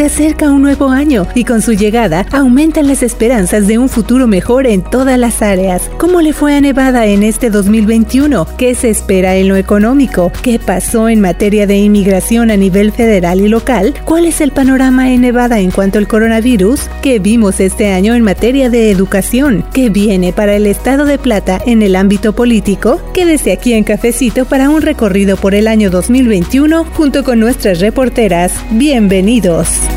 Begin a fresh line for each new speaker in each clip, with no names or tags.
Se acerca un nuevo año y con su llegada aumentan las esperanzas de un futuro mejor en todas las áreas. ¿Cómo le fue a Nevada en este 2021? ¿Qué se espera en lo económico? ¿Qué pasó en materia de inmigración a nivel federal y local? ¿Cuál es el panorama en Nevada en cuanto al coronavirus? ¿Qué vimos este año en materia de educación? ¿Qué viene para el estado de Plata en el ámbito político? Quédese aquí en Cafecito para un recorrido por el año 2021 junto con nuestras reporteras. Bienvenidos.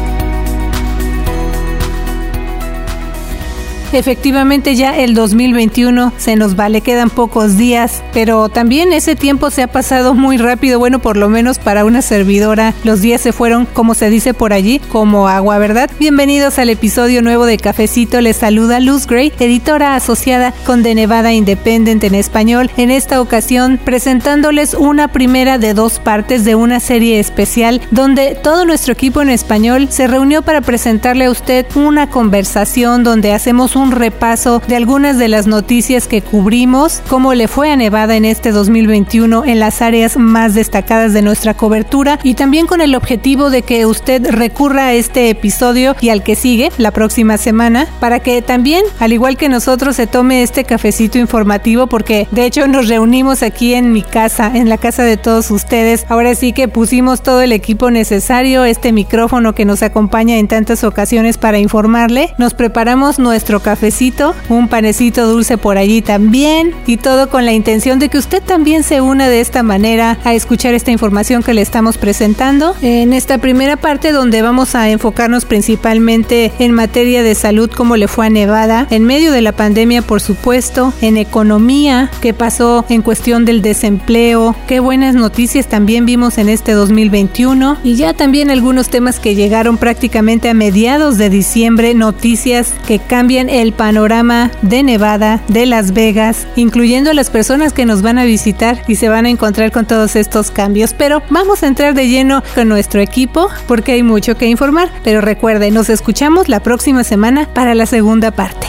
Efectivamente ya el 2021 se nos va, le quedan pocos días, pero también ese tiempo se ha pasado muy rápido, bueno, por lo menos para una servidora, los días se fueron, como se dice por allí, como agua, ¿verdad? Bienvenidos al episodio nuevo de Cafecito, les saluda Luz Gray, editora asociada con The Nevada Independent en español, en esta ocasión presentándoles una primera de dos partes de una serie especial donde todo nuestro equipo en español se reunió para presentarle a usted una conversación donde hacemos un un repaso de algunas de las noticias que cubrimos, cómo le fue a Nevada en este 2021 en las áreas más destacadas de nuestra cobertura y también con el objetivo de que usted recurra a este episodio y al que sigue la próxima semana para que también, al igual que nosotros, se tome este cafecito informativo porque de hecho nos reunimos aquí en mi casa, en la casa de todos ustedes. Ahora sí que pusimos todo el equipo necesario, este micrófono que nos acompaña en tantas ocasiones para informarle. Nos preparamos nuestro café cafecito, un panecito dulce por allí también y todo con la intención de que usted también se una de esta manera a escuchar esta información que le estamos presentando. En esta primera parte donde vamos a enfocarnos principalmente en materia de salud como le fue a Nevada en medio de la pandemia por supuesto, en economía, qué pasó en cuestión del desempleo, qué buenas noticias también vimos en este 2021 y ya también algunos temas que llegaron prácticamente a mediados de diciembre, noticias que cambian el panorama de Nevada, de Las Vegas, incluyendo a las personas que nos van a visitar y se van a encontrar con todos estos cambios. Pero vamos a entrar de lleno con nuestro equipo porque hay mucho que informar. Pero recuerde, nos escuchamos la próxima semana para la segunda parte.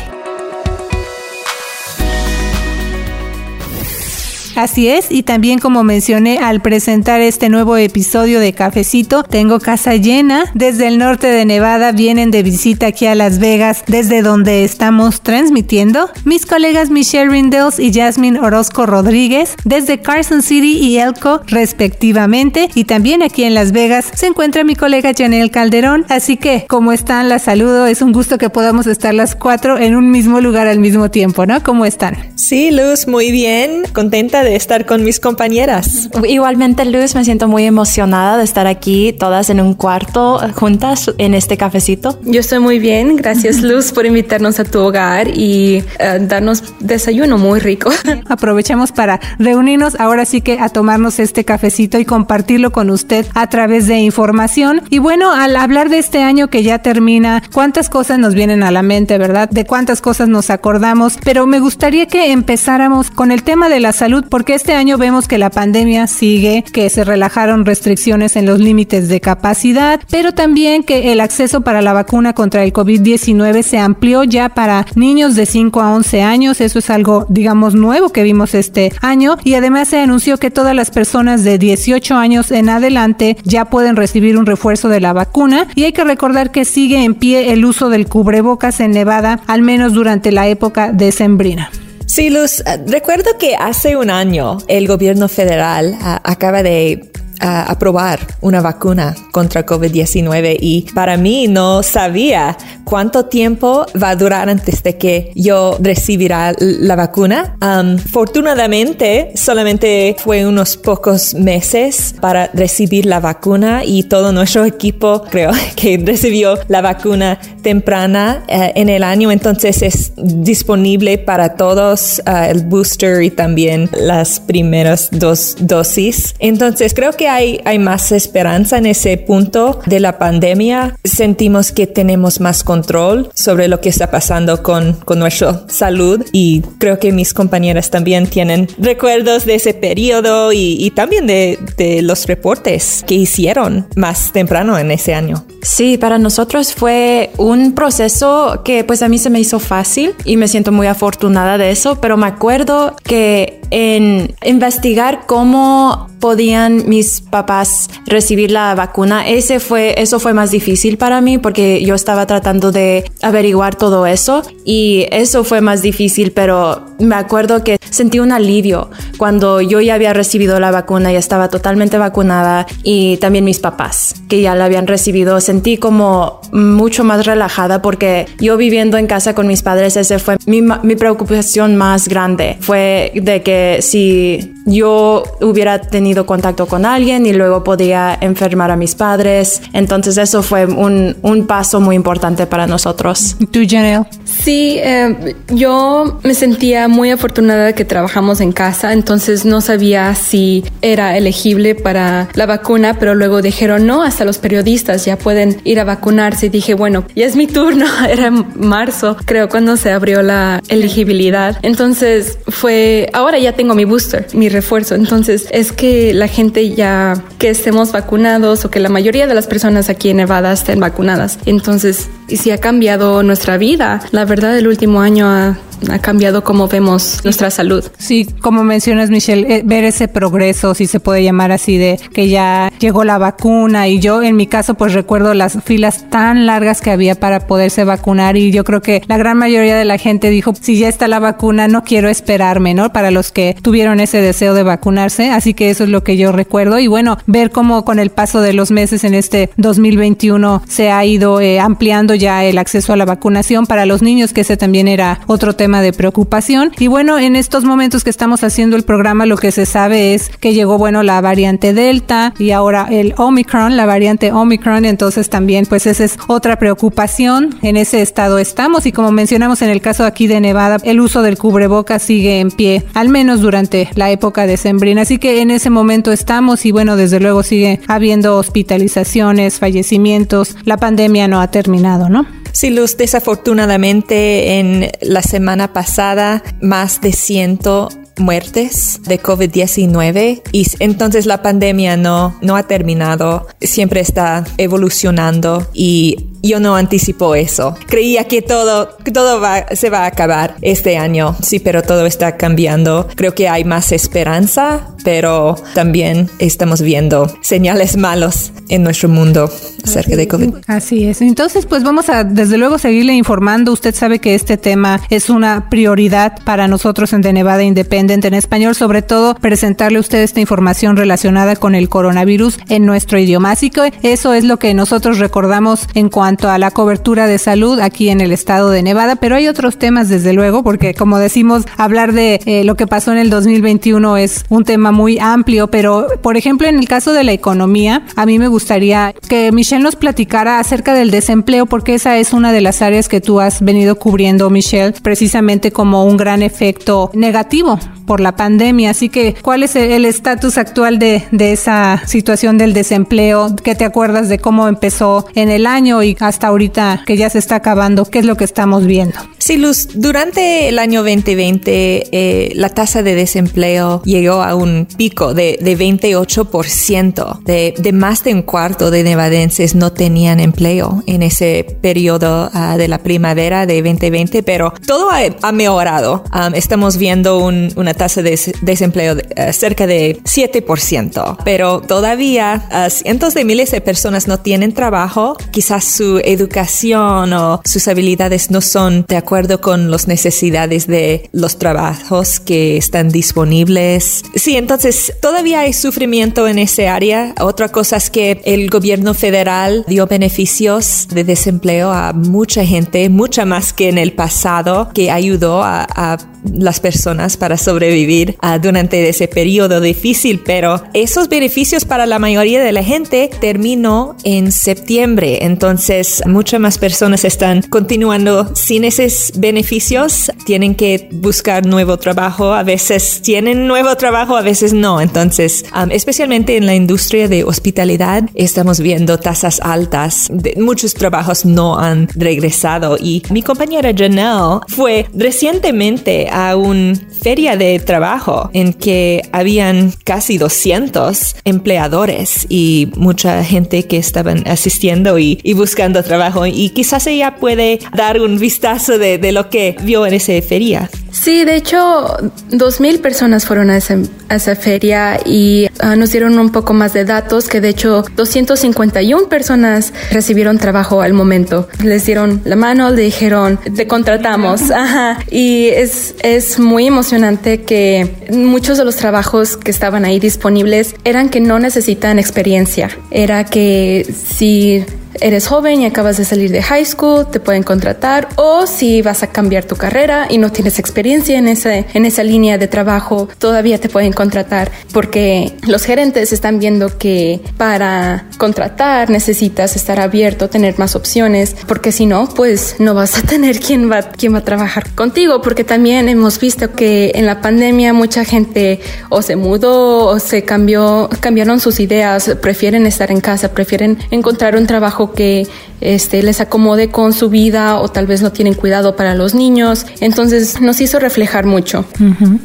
Así es, y también como mencioné al presentar este nuevo episodio de Cafecito, tengo casa llena. Desde el norte de Nevada vienen de visita aquí a Las Vegas, desde donde estamos transmitiendo. Mis colegas Michelle Rindels y Jasmine Orozco Rodríguez, desde Carson City y Elko, respectivamente. Y también aquí en Las Vegas se encuentra mi colega Janelle Calderón. Así que, como están? Las saludo. Es un gusto que podamos estar las cuatro en un mismo lugar al mismo tiempo, ¿no? ¿Cómo están?
Sí, Luz, muy bien. Contenta de estar con mis compañeras.
Igualmente, Luz, me siento muy emocionada de estar aquí todas en un cuarto juntas en este cafecito.
Yo estoy muy bien, gracias Luz por invitarnos a tu hogar y eh, darnos desayuno muy rico.
Aprovechamos para reunirnos ahora sí que a tomarnos este cafecito y compartirlo con usted a través de información. Y bueno, al hablar de este año que ya termina, cuántas cosas nos vienen a la mente, ¿verdad? De cuántas cosas nos acordamos, pero me gustaría que empezáramos con el tema de la salud porque este año vemos que la pandemia sigue, que se relajaron restricciones en los límites de capacidad, pero también que el acceso para la vacuna contra el COVID-19 se amplió ya para niños de 5 a 11 años. Eso es algo, digamos, nuevo que vimos este año. Y además se anunció que todas las personas de 18 años en adelante ya pueden recibir un refuerzo de la vacuna. Y hay que recordar que sigue en pie el uso del cubrebocas en Nevada, al menos durante la época decembrina.
Sí, Luz, recuerdo que hace un año el gobierno federal ah, acaba de ah, aprobar una vacuna contra COVID-19 y para mí no sabía cuánto tiempo va a durar antes de que yo recibirá la vacuna. Um, afortunadamente, solamente fue unos pocos meses para recibir la vacuna y todo nuestro equipo creo que recibió la vacuna temprana eh, en el año, entonces es disponible para todos eh, el booster y también las primeras dos dosis. Entonces creo que hay, más esperanza en ese punto de la pandemia. Sentimos que tenemos más control sobre lo que está pasando con, con nuestra salud y creo que mis compañeras también tienen recuerdos de ese periodo y, y también de, de los reportes que hicieron más temprano en ese año.
Sí, para nosotros fue un proceso que pues a mí se me hizo fácil y me siento muy afortunada de eso, pero me acuerdo que en investigar cómo podían mis papás recibir la vacuna, ese fue, eso fue más difícil para mí porque yo estaba tratando de averiguar todo eso y eso fue más difícil, pero me acuerdo que sentí un alivio cuando yo ya había recibido la vacuna, y estaba totalmente vacunada y también mis papás que ya la habían recibido, sentí como mucho más relajada porque yo viviendo en casa con mis padres, ese fue mi, mi preocupación más grande, fue de que si yo hubiera tenido contacto con alguien y luego podía enfermar a mis padres, entonces eso fue un, un paso muy importante para nosotros.
¿Tú, Janelle?
Sí, eh, yo me sentía muy afortunada de que trabajamos en casa, entonces no sabía si era elegible para la vacuna, pero luego dijeron no, hasta los periodistas ya pueden ir a vacunarse. Y dije, bueno, ya es mi turno, era en marzo, creo, cuando se abrió la elegibilidad. Entonces fue, ahora ya tengo mi booster, mi refuerzo. Entonces es que la gente ya que estemos vacunados o que la mayoría de las personas aquí en Nevada estén vacunadas. Entonces, si ha cambiado nuestra vida, la verdad, el último año ha ha cambiado cómo vemos nuestra salud.
Sí, como mencionas, Michelle, eh, ver ese progreso, si se puede llamar así, de que ya llegó la vacuna y yo en mi caso pues recuerdo las filas tan largas que había para poderse vacunar y yo creo que la gran mayoría de la gente dijo, si ya está la vacuna, no quiero esperarme, ¿no? Para los que tuvieron ese deseo de vacunarse, así que eso es lo que yo recuerdo y bueno, ver cómo con el paso de los meses en este 2021 se ha ido eh, ampliando ya el acceso a la vacunación para los niños, que ese también era otro tema de preocupación. Y bueno, en estos momentos que estamos haciendo el programa, lo que se sabe es que llegó, bueno, la variante Delta y ahora el Omicron, la variante Omicron. Entonces también, pues esa es otra preocupación. En ese estado estamos y como mencionamos en el caso aquí de Nevada, el uso del cubreboca sigue en pie, al menos durante la época de Sembrina. Así que en ese momento estamos y bueno, desde luego sigue habiendo hospitalizaciones, fallecimientos. La pandemia no ha terminado, ¿no?
Sí, Luz, desafortunadamente en la semana pasada más de ciento muertes de COVID-19 y entonces la pandemia no, no ha terminado, siempre está evolucionando y yo no anticipo eso. Creía que todo, todo va, se va a acabar este año, sí, pero todo está cambiando. Creo que hay más esperanza, pero también estamos viendo señales malos en nuestro mundo acerca de COVID.
Así es. Entonces, pues vamos a, desde luego, seguirle informando. Usted sabe que este tema es una prioridad para nosotros en The Nevada Independent en español, sobre todo presentarle a usted esta información relacionada con el coronavirus en nuestro idioma. Así que eso es lo que nosotros recordamos en cuanto a la cobertura de salud aquí en el estado de Nevada, pero hay otros temas desde luego, porque como decimos, hablar de eh, lo que pasó en el 2021 es un tema muy amplio, pero por ejemplo en el caso de la economía, a mí me gustaría que Michelle nos platicara acerca del desempleo, porque esa es una de las áreas que tú has venido cubriendo, Michelle, precisamente como un gran efecto negativo por la pandemia. Así que, ¿cuál es el estatus actual de, de esa situación del desempleo? ¿Qué te acuerdas de cómo empezó en el año y hasta ahorita que ya se está acabando? ¿Qué es lo que estamos viendo?
Sí, Luz, durante el año 2020 eh, la tasa de desempleo llegó a un pico de, de 28%. De, de, más de un cuarto de nevadenses no tenían empleo en ese periodo uh, de la primavera de 2020, pero todo ha, ha mejorado. Um, estamos viendo un, una tasa de desempleo de, uh, cerca de 7%, pero todavía uh, cientos de miles de personas no tienen trabajo. Quizás su educación o sus habilidades no son de acuerdo con las necesidades de los trabajos que están disponibles. Sí, entonces todavía hay sufrimiento en ese área. Otra cosa es que el gobierno federal dio beneficios de desempleo a mucha gente, mucha más que en el pasado, que ayudó a, las personas para sobrevivir uh, durante ese periodo difícil, pero esos beneficios para la mayoría de la gente terminó en septiembre, entonces muchas más personas están continuando sin esos beneficios, tienen que buscar nuevo trabajo, a veces tienen nuevo trabajo, a veces no, entonces especialmente en la industria de hospitalidad estamos viendo tasas altas, muchos trabajos no han regresado. Y mi compañera Janelle fue recientemente a una feria de trabajo en que habían casi 200 empleadores y mucha gente que estaban asistiendo y buscando trabajo y quizás ella puede dar un vistazo de, de, lo que vio en esa feria.
Sí, de hecho, dos mil personas fueron a esa, feria y ah, nos dieron un poco más de datos que de hecho 251 personas recibieron trabajo al momento. Les dieron la mano, le dijeron, te contratamos. Ajá. Y es, es muy emocionante que muchos de los trabajos que estaban ahí disponibles eran que no necesitan experiencia. Era que si eres joven y acabas de salir de high school, te pueden contratar o si vas a cambiar tu carrera y no tienes experiencia en, ese, en esa línea de trabajo, todavía te pueden contratar porque los gerentes están viendo que para contratar necesitas estar abierto, tener más opciones, porque si no, pues no vas a tener quien va, quien va a trabajar contigo, porque también hemos visto que en la pandemia mucha gente o se mudó o se cambió, cambiaron sus ideas, prefieren estar en casa, prefieren encontrar un trabajo que este, les acomode con su vida o tal vez no tienen cuidado para los niños. Entonces nos hizo reflejar mucho.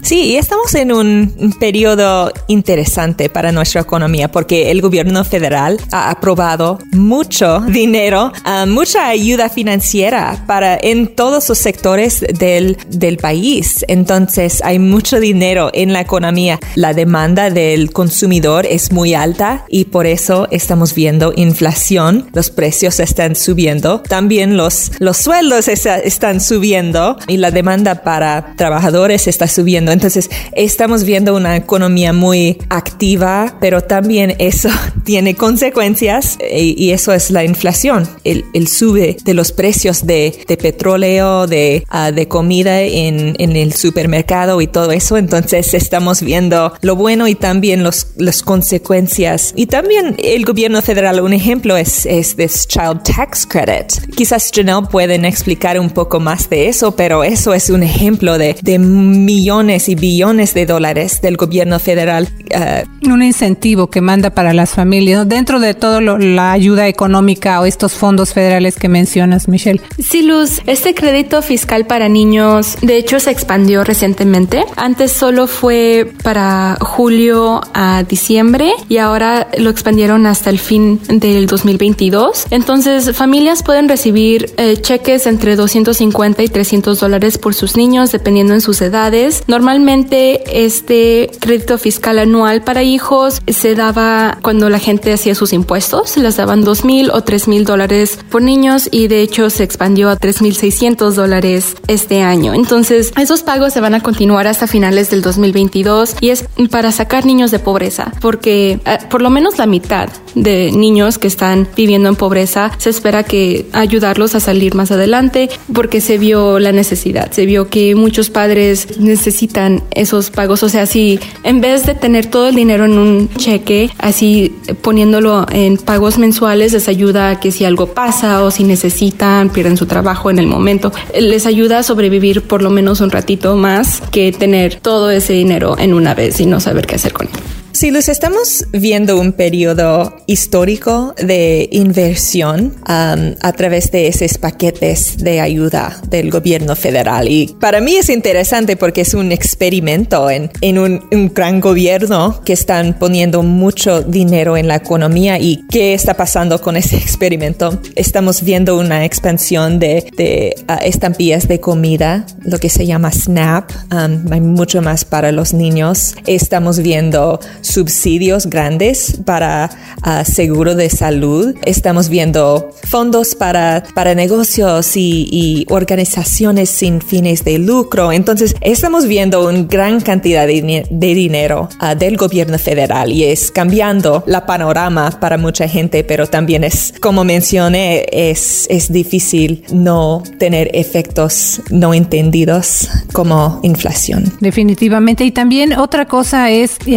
Sí, y estamos en un periodo interesante para nuestra economía porque el gobierno federal ha aprobado mucho dinero, ah, mucha ayuda financiera para en todos los sectores del, del país. Entonces hay mucho dinero en la economía. La demanda del consumidor es muy alta y por eso estamos viendo inflación. Los precios están subiendo, también los, los sueldos están subiendo y la demanda para trabajadores está subiendo. Entonces, estamos viendo una economía muy activa, pero también eso tiene consecuencias y, eso es la inflación, el, el, sube de los precios de, de petróleo, de, ah, de comida en, en, el supermercado y todo eso. Entonces, estamos viendo lo bueno y también los, las consecuencias. Y también el gobierno federal, un ejemplo es, es this Child Tax Credit. Quizás Janelle pueden explicar un poco más de eso, pero eso es un ejemplo de, de millones y billones de dólares del gobierno federal.
Uh, un incentivo que manda para las familias dentro de todo la ayuda económica o estos fondos federales que mencionas, Michelle.
Sí, Luz, este crédito fiscal para niños, de hecho, se expandió recientemente. Antes solo fue para julio a diciembre y ahora lo expandieron hasta el fin del 2022. Entonces, familias pueden recibir eh, cheques entre 250 y 300 dólares por sus niños, dependiendo en sus edades. Normalmente, este crédito fiscal anual para hijos se daba cuando la gente hacía sus impuestos. Se les daban 2 mil o 3 mil dólares por niños y de hecho se expandió a 3.600 dólares este año. Entonces, esos pagos se van a continuar hasta finales del 2022 y es para sacar niños de pobreza, porque eh, por lo menos la mitad de niños que están viviendo en pobreza, se espera que ayudarlos a salir más adelante porque se vio la necesidad, se vio que muchos padres necesitan esos pagos, o sea, si en vez de tener todo el dinero en un cheque, así poniéndolo en pagos mensuales les ayuda a que si algo pasa o si necesitan, pierden su trabajo en el momento, les ayuda a sobrevivir por lo menos un ratito más que tener todo ese dinero en una vez y no saber qué hacer con él.
Sí, Luz, estamos viendo un periodo histórico de inversión um, a través de esos paquetes de ayuda del gobierno federal. Y para mí es interesante porque es un experimento en, en un, gran gobierno que están poniendo mucho dinero en la economía. ¿Y qué está pasando con ese experimento? Estamos viendo una expansión de, de estampillas de comida, lo que se llama SNAP. Um, hay mucho más para los niños. Estamos viendo subsidios grandes para uh, seguro de salud. Estamos viendo fondos para, para negocios y, y, organizaciones sin fines de lucro. Entonces, estamos viendo una gran cantidad de, dinero uh, del gobierno federal y es cambiando la panorama para mucha gente, pero también es, como mencioné, es, es difícil no tener efectos no entendidos como inflación.
Definitivamente. Y también otra cosa es, y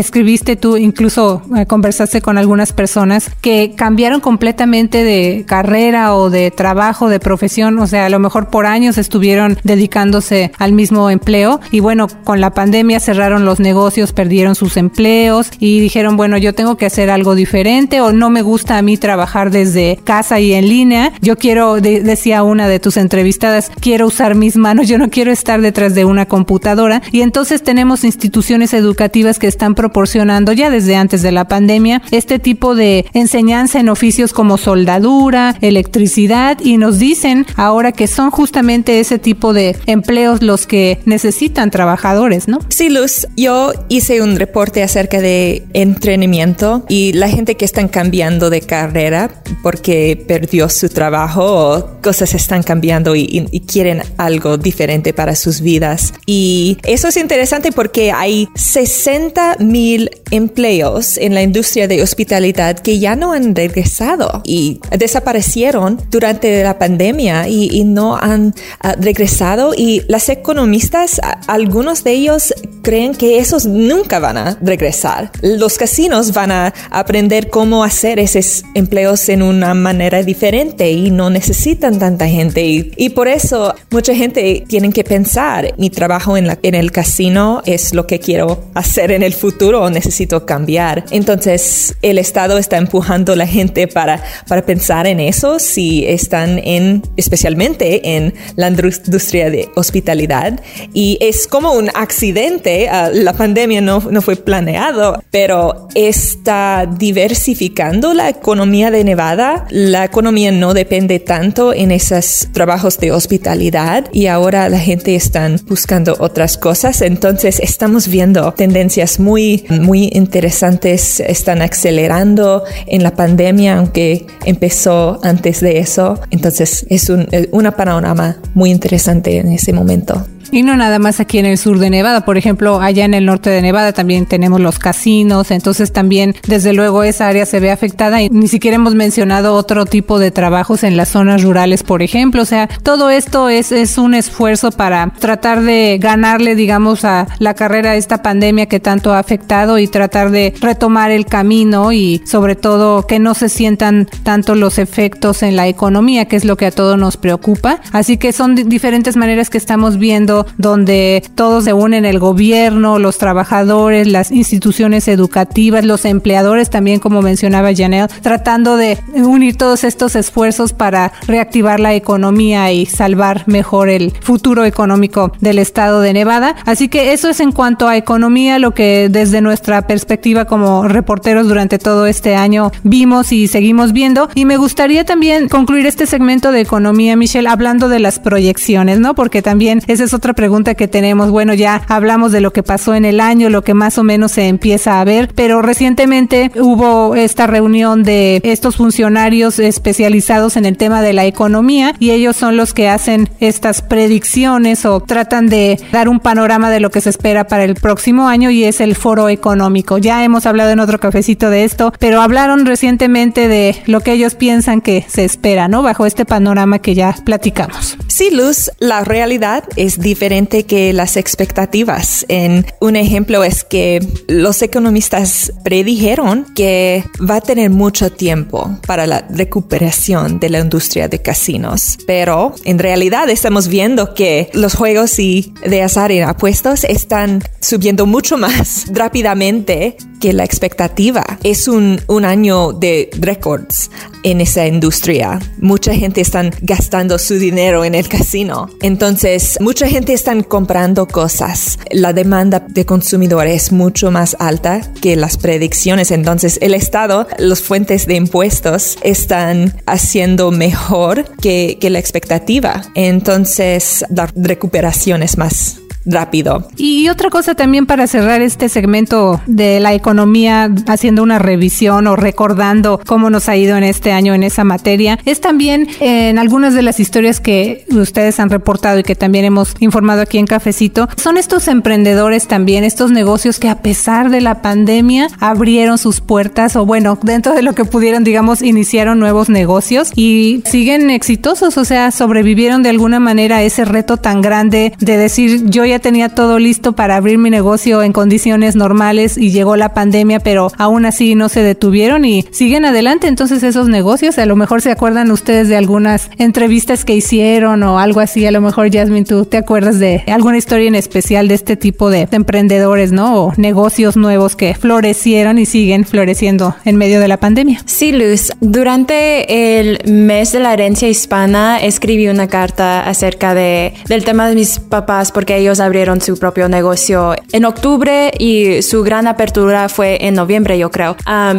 tú incluso eh, conversaste con algunas personas que cambiaron completamente de carrera o de trabajo, de profesión, o sea, a lo mejor por años estuvieron dedicándose al mismo empleo y bueno, con la pandemia cerraron los negocios, perdieron sus empleos y dijeron, bueno, yo tengo que hacer algo diferente o no me gusta a mí trabajar desde casa y en línea. Yo quiero, decía una de tus entrevistadas, quiero usar mis manos, yo no quiero estar detrás de una computadora y entonces tenemos instituciones educativas que están proporcionando ya desde antes de la pandemia, este tipo de enseñanza en oficios como soldadura, electricidad y nos dicen ahora que son justamente ese tipo de empleos los que necesitan trabajadores, ¿no?
Sí, Luz, yo hice un reporte acerca de entrenamiento y la gente que están cambiando de carrera porque perdió su trabajo o cosas están cambiando y, y quieren algo diferente para sus vidas. Y eso es interesante porque hay 60 mil empleos en la industria de hospitalidad que ya no han regresado y desaparecieron durante la pandemia y, no han uh, regresado y las economistas, algunos de ellos creen que esos nunca van a regresar. Los casinos van a aprender cómo hacer esos empleos en una manera diferente y no necesitan tanta gente y, y por eso mucha gente tiene que pensar mi trabajo en, la, en el casino es lo que quiero hacer en el futuro o necesito cambiar. Entonces el Estado está empujando a la gente para, para pensar en eso si están en, especialmente en la industria de hospitalidad. Y es como un accidente, uh, la pandemia no, no fue planeado, pero está diversificando la economía de Nevada. La economía no depende tanto en esos trabajos de hospitalidad y ahora la gente está buscando otras cosas. Entonces estamos viendo tendencias muy, muy interesantes. Están acelerando en la pandemia, aunque empezó antes de eso. Entonces es un, una panorama muy interesante en ese momento.
Y no nada más aquí en el sur de Nevada, por ejemplo, allá en el norte de Nevada también tenemos los casinos, entonces también desde luego esa área se ve afectada y ni siquiera hemos mencionado otro tipo de trabajos en las zonas rurales, por ejemplo, o sea, todo esto es, es un esfuerzo para tratar de ganarle, digamos, a la carrera a esta pandemia que tanto ha afectado y tratar de retomar el camino y sobre todo que no se sientan tanto los efectos en la economía, que es lo que a todos nos preocupa. Así que son diferentes maneras que estamos viendo donde todos se unen, el gobierno, los trabajadores, las instituciones educativas, los empleadores también, como mencionaba Janelle, tratando de unir todos estos esfuerzos para reactivar la economía y salvar mejor el futuro económico del estado de Nevada. Así que eso es en cuanto a economía, lo que desde nuestra perspectiva como reporteros durante todo este año vimos y seguimos viendo. Y me gustaría también concluir este segmento de economía, Michelle, hablando de las proyecciones, ¿no? Porque también ese es otra pregunta que tenemos. Bueno, ya hablamos de lo que pasó en el año, lo que más o menos se empieza a ver, pero recientemente hubo esta reunión de estos funcionarios especializados en el tema de la economía y ellos son los que hacen estas predicciones o tratan de dar un panorama de lo que se espera para el próximo año y es el foro económico. Ya hemos hablado en otro cafecito de esto, pero hablaron recientemente de lo que ellos piensan que se espera, ¿no? Bajo este panorama que ya platicamos.
Sí, Luz, la realidad es diferente que las expectativas. En un ejemplo es que los economistas predijeron que va a tener mucho tiempo para la recuperación de la industria de casinos, pero en realidad estamos viendo que los juegos y de azar y apuestos están subiendo mucho más rápidamente que la expectativa. Es un, un año de récords en esa industria. Mucha gente está gastando su dinero en el casino. Entonces, mucha gente está comprando cosas. La demanda de consumidores es mucho más alta que las predicciones. Entonces, el Estado, las fuentes de impuestos están haciendo mejor que, la expectativa. Entonces, la recuperación es más rápido.
Y otra cosa también para cerrar este segmento de la economía, haciendo una revisión o recordando cómo nos ha ido en este año en esa materia, es también en algunas de las historias que ustedes han reportado y que también hemos informado aquí en Cafecito, son estos emprendedores también, estos negocios que a pesar de la pandemia abrieron sus puertas o bueno, dentro de lo que pudieron, digamos, iniciaron nuevos negocios y siguen exitosos, o sea, sobrevivieron de alguna manera a ese reto tan grande de decir yo ya tenía todo listo para abrir mi negocio en condiciones normales y llegó la pandemia, pero aún así no se detuvieron y siguen adelante. Entonces esos negocios, a lo mejor se acuerdan ustedes de algunas entrevistas que hicieron o algo así. A lo mejor, Jasmine, tú te acuerdas de alguna historia en especial de este tipo de, emprendedores, ¿no? O negocios nuevos que florecieron y siguen floreciendo en medio de la pandemia.
Sí, Luz. Durante el mes de la herencia hispana escribí una carta acerca de, del tema de mis papás porque ellos abrieron su propio negocio en octubre y su gran apertura fue en noviembre, yo creo.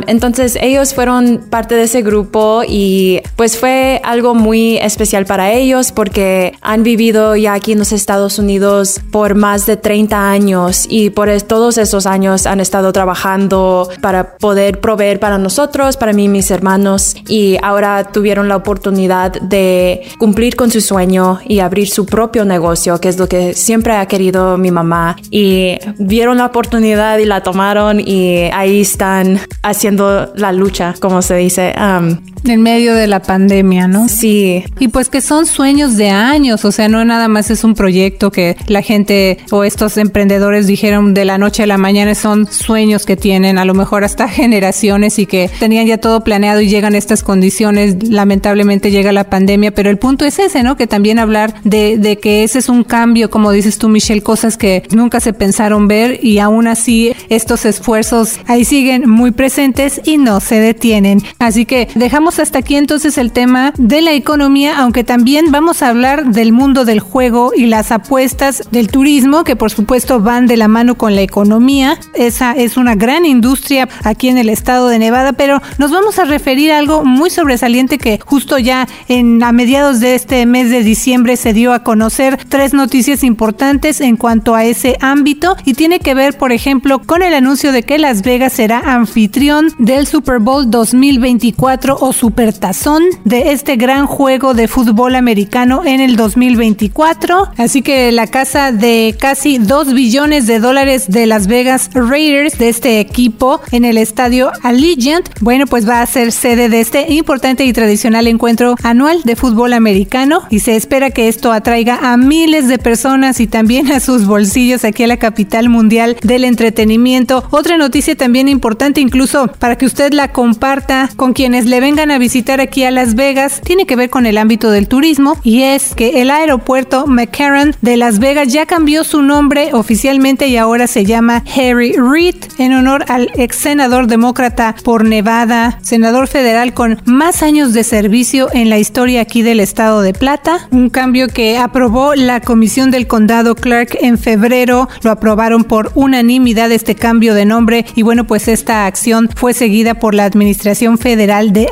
entonces ellos fueron parte de ese grupo y pues fue algo muy especial para ellos porque han vivido ya aquí en los Estados Unidos por más de 30 años y por todos esos años han estado trabajando para poder proveer para nosotros, para mí y mis hermanos y ahora tuvieron la oportunidad de cumplir con su sueño y abrir su propio negocio, que es lo que siempre ha querido mi mamá y vieron la oportunidad y la tomaron y ahí están haciendo la lucha, como se dice. Um,
en medio de la pandemia, ¿no?
Sí.
Y pues que son sueños de años, o sea, no nada más es un proyecto que la gente o estos emprendedores dijeron de la noche a la mañana, son sueños que tienen a lo mejor hasta generaciones y que tenían ya todo planeado y llegan estas condiciones, lamentablemente llega la pandemia, pero el punto es ese, ¿no? Que también hablar de, de que ese es un cambio, como dices tú, Michelle, cosas que nunca se pensaron ver y aún así estos esfuerzos ahí siguen muy presentes y no se detienen. Así que dejamos hasta aquí entonces el tema de la economía, aunque también vamos a hablar del mundo del juego y las apuestas del turismo, que por supuesto van de la mano con la economía. Esa es una gran industria aquí en el estado de Nevada, pero nos vamos a referir a algo muy sobresaliente que justo ya en a mediados de este mes de diciembre se dio a conocer tres noticias importantes en cuanto a ese ámbito y tiene que ver, por ejemplo, con el anuncio de que Las Vegas será anfitrión del Super Bowl 2024 o supertazón de este gran juego de fútbol americano en el 2024. Así que la casa de casi 2 billones de dólares de Las Vegas Raiders de este equipo en el estadio Allegiant, bueno, pues va a ser sede de este importante y tradicional encuentro anual de fútbol americano y se espera que esto atraiga a miles de personas y también a sus bolsillos aquí a la capital mundial del entretenimiento. Otra noticia también importante incluso para que usted la comparta con quienes le vengan a visitar aquí a Las Vegas tiene que ver con el ámbito del turismo y es que el aeropuerto McCarran de Las Vegas ya cambió su nombre oficialmente y ahora se llama Harry Reid en honor al ex senador demócrata por Nevada, senador federal con más años de servicio en la historia aquí del estado de Plata, un cambio que aprobó la comisión del condado Clark en febrero, lo aprobaron por unanimidad este cambio de nombre y bueno pues esta acción fue seguida por la administración federal de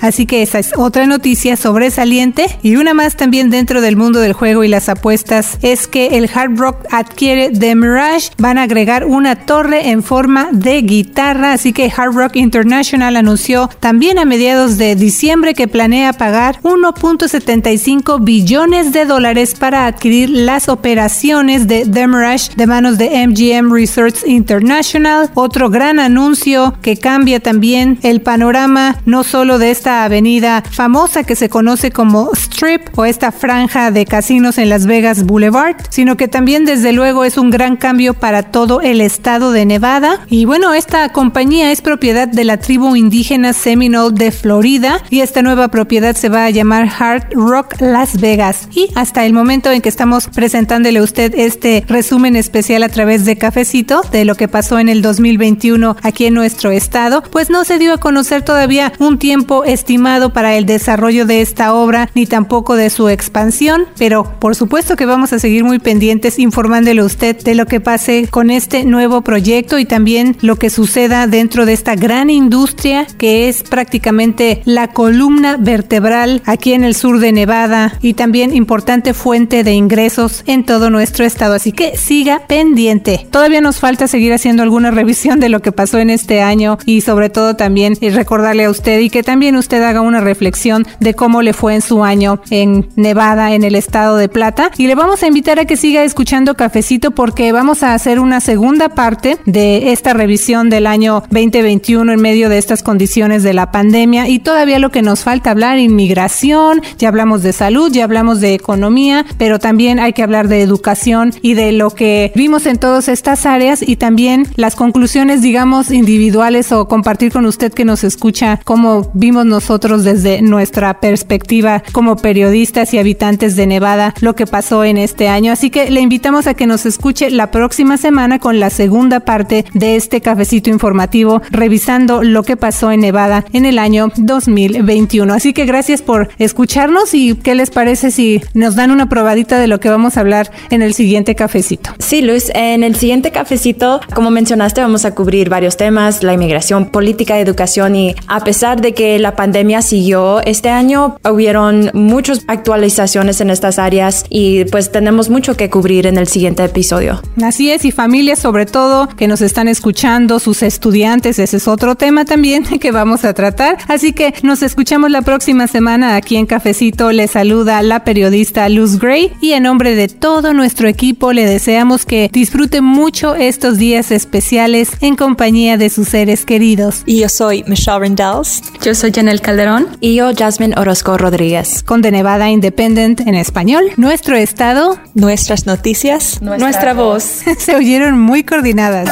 Así que esa es otra noticia sobresaliente. Y una más también dentro del mundo del juego y las apuestas es que el Hard Rock adquiere The Mirage. Van a agregar una torre en forma de guitarra. Así que Hard Rock International anunció también a mediados de diciembre que planea pagar 1.75 billones de dólares para adquirir las operaciones de The Mirage de manos de MGM Resorts International. Otro gran anuncio que cambia también el panorama no solo de esta avenida famosa que se conoce como Strip o esta franja de casinos en Las Vegas Boulevard, sino que también desde luego es un gran cambio para todo el estado de Nevada. Y bueno, esta compañía es propiedad de la tribu indígena Seminole de Florida y esta nueva propiedad se va a llamar Hard Rock Las Vegas. Y hasta el momento en que estamos presentándole a usted este resumen especial a través de Cafecito de lo que pasó en el 2021 aquí en nuestro estado, pues no se dio a conocer todavía un tiempo estimado para el desarrollo de esta obra ni tampoco de su expansión, pero por supuesto que vamos a seguir muy pendientes informándole a usted de lo que pase con este nuevo proyecto y también lo que suceda dentro de esta gran industria que es prácticamente la columna vertebral aquí en el sur de Nevada y también importante fuente de ingresos en todo nuestro estado. Así que siga pendiente. Todavía nos falta seguir haciendo alguna revisión de lo que pasó en este año y sobre todo también recordarle a usted que también usted haga una reflexión de cómo le fue en su año en Nevada, en el estado de Plata. Y le vamos a invitar a que siga escuchando Cafecito porque vamos a hacer una segunda parte de esta revisión del año 2021 en medio de estas condiciones de la pandemia y todavía lo que nos falta hablar, inmigración, ya hablamos de salud, ya hablamos de economía, pero también hay que hablar de educación y de lo que vimos en todas estas áreas y también las conclusiones, digamos, individuales o compartir con usted que nos escucha cómo vimos nosotros desde nuestra perspectiva como periodistas y habitantes de Nevada lo que pasó en este año. Así que le invitamos a que nos escuche la próxima semana con la segunda parte de este cafecito informativo, revisando lo que pasó en Nevada en el año 2021. Así que gracias por escucharnos y qué les parece si nos dan una probadita de lo que vamos a hablar en el siguiente cafecito.
Sí, Luis, en el siguiente cafecito, como mencionaste, vamos a cubrir varios temas, la inmigración, política, educación y a pesar de que la pandemia siguió este año, hubieron muchas actualizaciones en estas áreas y pues tenemos mucho que cubrir en el siguiente episodio.
Así es, y familias sobre todo que nos están escuchando, sus estudiantes, ese es otro tema también que vamos a tratar. Así que nos escuchamos la próxima semana aquí en Cafecito. Le saluda la periodista Luz Gray y en nombre de todo nuestro equipo le deseamos que disfrute mucho estos días especiales en compañía de sus seres queridos.
Y yo soy Michelle Rendells.
Yo soy Janelle Calderón.
Y yo, Jasmine Orozco Rodríguez.
Con The Nevada Independent en español, nuestro estado,
nuestras noticias,
nuestra, nuestra voz.
Se oyeron muy coordinadas.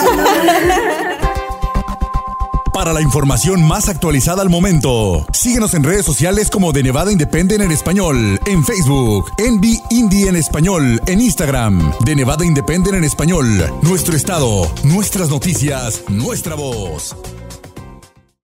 Para la información más actualizada al momento, síguenos en redes sociales como de Nevada Independent en español, en Facebook, Envy Indie en español, en Instagram, de Nevada Independent en español, nuestro estado, nuestras noticias, nuestra voz.